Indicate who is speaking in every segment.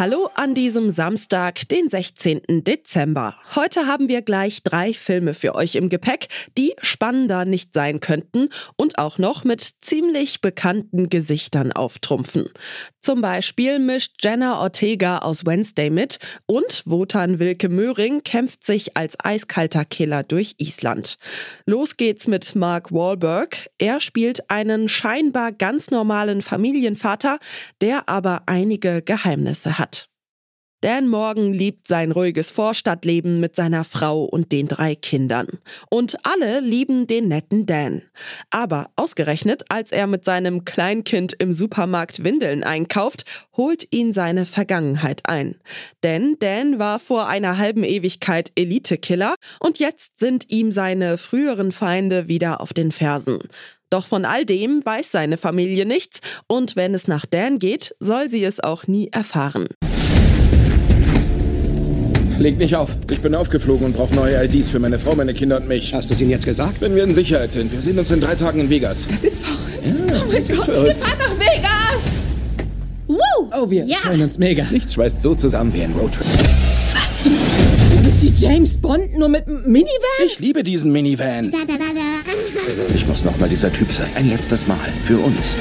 Speaker 1: Hallo an diesem Samstag, den 16. Dezember. Heute haben wir gleich drei Filme für euch im Gepäck, die spannender nicht sein könnten und auch noch mit ziemlich bekannten Gesichtern auftrumpfen. Zum Beispiel mischt Jenna Ortega aus Wednesday mit und Wotan Wilke Möhring kämpft sich als eiskalter Killer durch Island. Los geht's mit Mark Wahlberg. Er spielt einen scheinbar ganz normalen Familienvater, der aber einige Geheimnisse hat. Dan Morgan liebt sein ruhiges Vorstadtleben mit seiner Frau und den drei Kindern. Und alle lieben den netten Dan. Aber ausgerechnet, als er mit seinem Kleinkind im Supermarkt Windeln einkauft, holt ihn seine Vergangenheit ein. Denn Dan war vor einer halben Ewigkeit Elitekiller und jetzt sind ihm seine früheren Feinde wieder auf den Fersen. Doch von all dem weiß seine Familie nichts und wenn es nach Dan geht, soll sie es auch nie erfahren.
Speaker 2: Leg nicht auf. Ich bin aufgeflogen und brauche neue IDs für meine Frau, meine Kinder und mich.
Speaker 3: Hast du es ihnen jetzt gesagt?
Speaker 2: Wenn wir in Sicherheit sind. Wir sehen uns in drei Tagen in Vegas.
Speaker 4: Das ist verrückt.
Speaker 2: Ja,
Speaker 4: oh mein Gott,
Speaker 2: verrückt.
Speaker 4: wir fahren nach Vegas. Woo!
Speaker 3: Oh, wir
Speaker 4: Ja.
Speaker 3: freuen uns mega.
Speaker 2: Nichts schweißt so zusammen wie ein Roadtrip.
Speaker 4: Was zum... Du bist wie James Bond, nur mit einem Minivan?
Speaker 2: Ich liebe diesen Minivan. Ich muss noch mal dieser Typ sein. Ein letztes Mal. Für uns.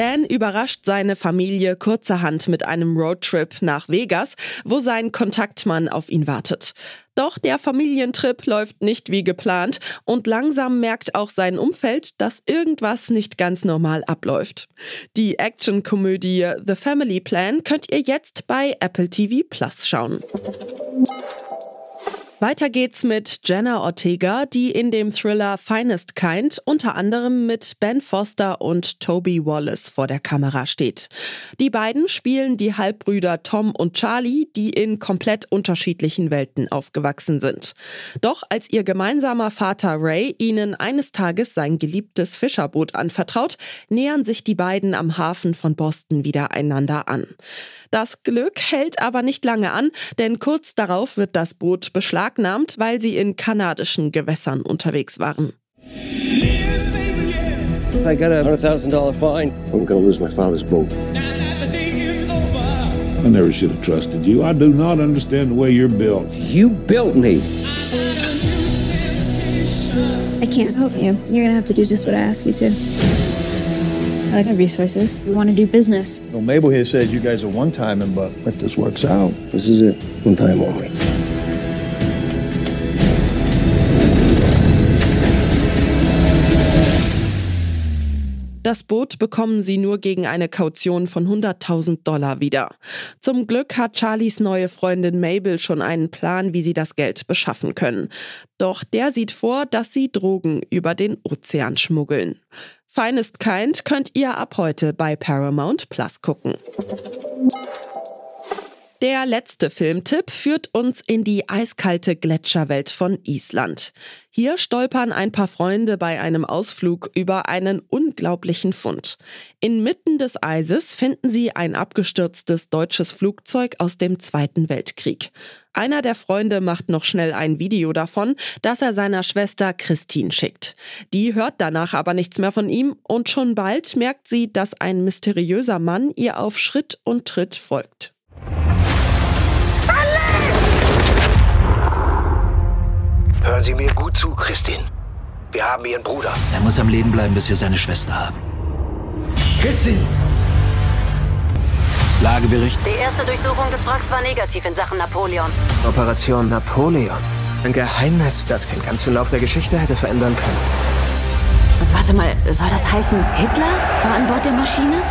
Speaker 1: Dan überrascht seine Familie kurzerhand mit einem Roadtrip nach Vegas, wo sein Kontaktmann auf ihn wartet. Doch der Familientrip läuft nicht wie geplant und langsam merkt auch sein Umfeld, dass irgendwas nicht ganz normal abläuft. Die Actionkomödie The Family Plan könnt ihr jetzt bei Apple TV Plus schauen. Weiter geht's mit Jenna Ortega, die in dem Thriller Finest Kind unter anderem mit Ben Foster und Toby Wallace vor der Kamera steht. Die beiden spielen die Halbbrüder Tom und Charlie, die in komplett unterschiedlichen Welten aufgewachsen sind. Doch als ihr gemeinsamer Vater Ray ihnen eines Tages sein geliebtes Fischerboot anvertraut, nähern sich die beiden am Hafen von Boston wieder einander an. Das Glück hält aber nicht lange an, denn kurz darauf wird das Boot beschlagnahmt, weil sie in kanadischen Gewässern unterwegs waren.
Speaker 5: I got a hundred thousand dollar fine. I'm gonna lose my father's boat.
Speaker 6: I never should have trusted you. I do not understand the way you're built.
Speaker 5: You built me.
Speaker 7: I can't help you. You're gonna have to do just what I ask you to. I like our resources. We want to do business.
Speaker 8: Well, Mabel here says you guys are one timing, but if this works out,
Speaker 5: This is it. One time only.
Speaker 1: Das Boot bekommen sie nur gegen eine Kaution von 100.000 Dollar wieder. Zum Glück hat Charlies neue Freundin Mabel schon einen Plan, wie sie das Geld beschaffen können. Doch der sieht vor, dass sie Drogen über den Ozean schmuggeln. Finest Kind könnt ihr ab heute bei Paramount Plus gucken. Der letzte Filmtipp führt uns in die eiskalte Gletscherwelt von Island. Hier stolpern ein paar Freunde bei einem Ausflug über einen unglaublichen Fund. Inmitten des Eises finden sie ein abgestürztes deutsches Flugzeug aus dem Zweiten Weltkrieg. Einer der Freunde macht noch schnell ein Video davon, das er seiner Schwester Christine schickt. Die hört danach aber nichts mehr von ihm und schon bald merkt sie, dass ein mysteriöser Mann ihr auf Schritt und Tritt folgt.
Speaker 9: Hören Sie mir gut zu, Christine. Wir haben Ihren Bruder.
Speaker 10: Er muss am Leben bleiben, bis wir seine Schwester haben.
Speaker 9: Christine!
Speaker 10: Lagebericht.
Speaker 11: Die erste Durchsuchung des Wracks war negativ in Sachen Napoleon.
Speaker 12: Operation Napoleon. Ein Geheimnis, das den ganzen Lauf der Geschichte hätte verändern können.
Speaker 11: Warte mal, soll das heißen, Hitler war an Bord der Maschine?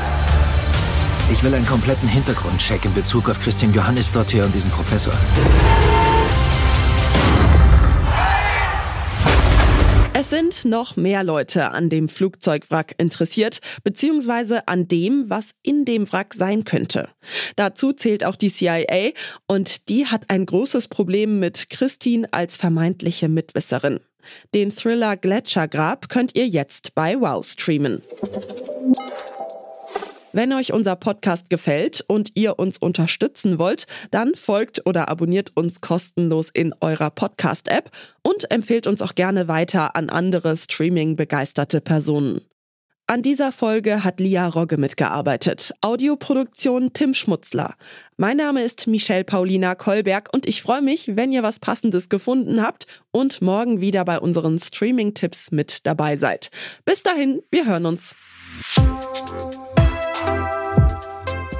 Speaker 10: Ich will einen kompletten Hintergrundcheck in Bezug auf Christian Johannes Dottir und diesen Professor.
Speaker 1: Es sind noch mehr Leute an dem Flugzeugwrack interessiert, beziehungsweise an dem, was in dem Wrack sein könnte. Dazu zählt auch die CIA und die hat ein großes Problem mit Christine als vermeintliche Mitwisserin. Den Thriller Gletschergrab könnt ihr jetzt bei Wow streamen. Wenn euch unser Podcast gefällt und ihr uns unterstützen wollt, dann folgt oder abonniert uns kostenlos in eurer Podcast-App und empfehlt uns auch gerne weiter an andere Streaming-begeisterte Personen. An dieser Folge hat Lia Rogge mitgearbeitet. Audioproduktion Tim Schmutzler. Mein Name ist Michelle Paulina Kolberg und ich freue mich, wenn ihr was Passendes gefunden habt und morgen wieder bei unseren Streaming-Tipps mit dabei seid. Bis dahin, wir hören uns.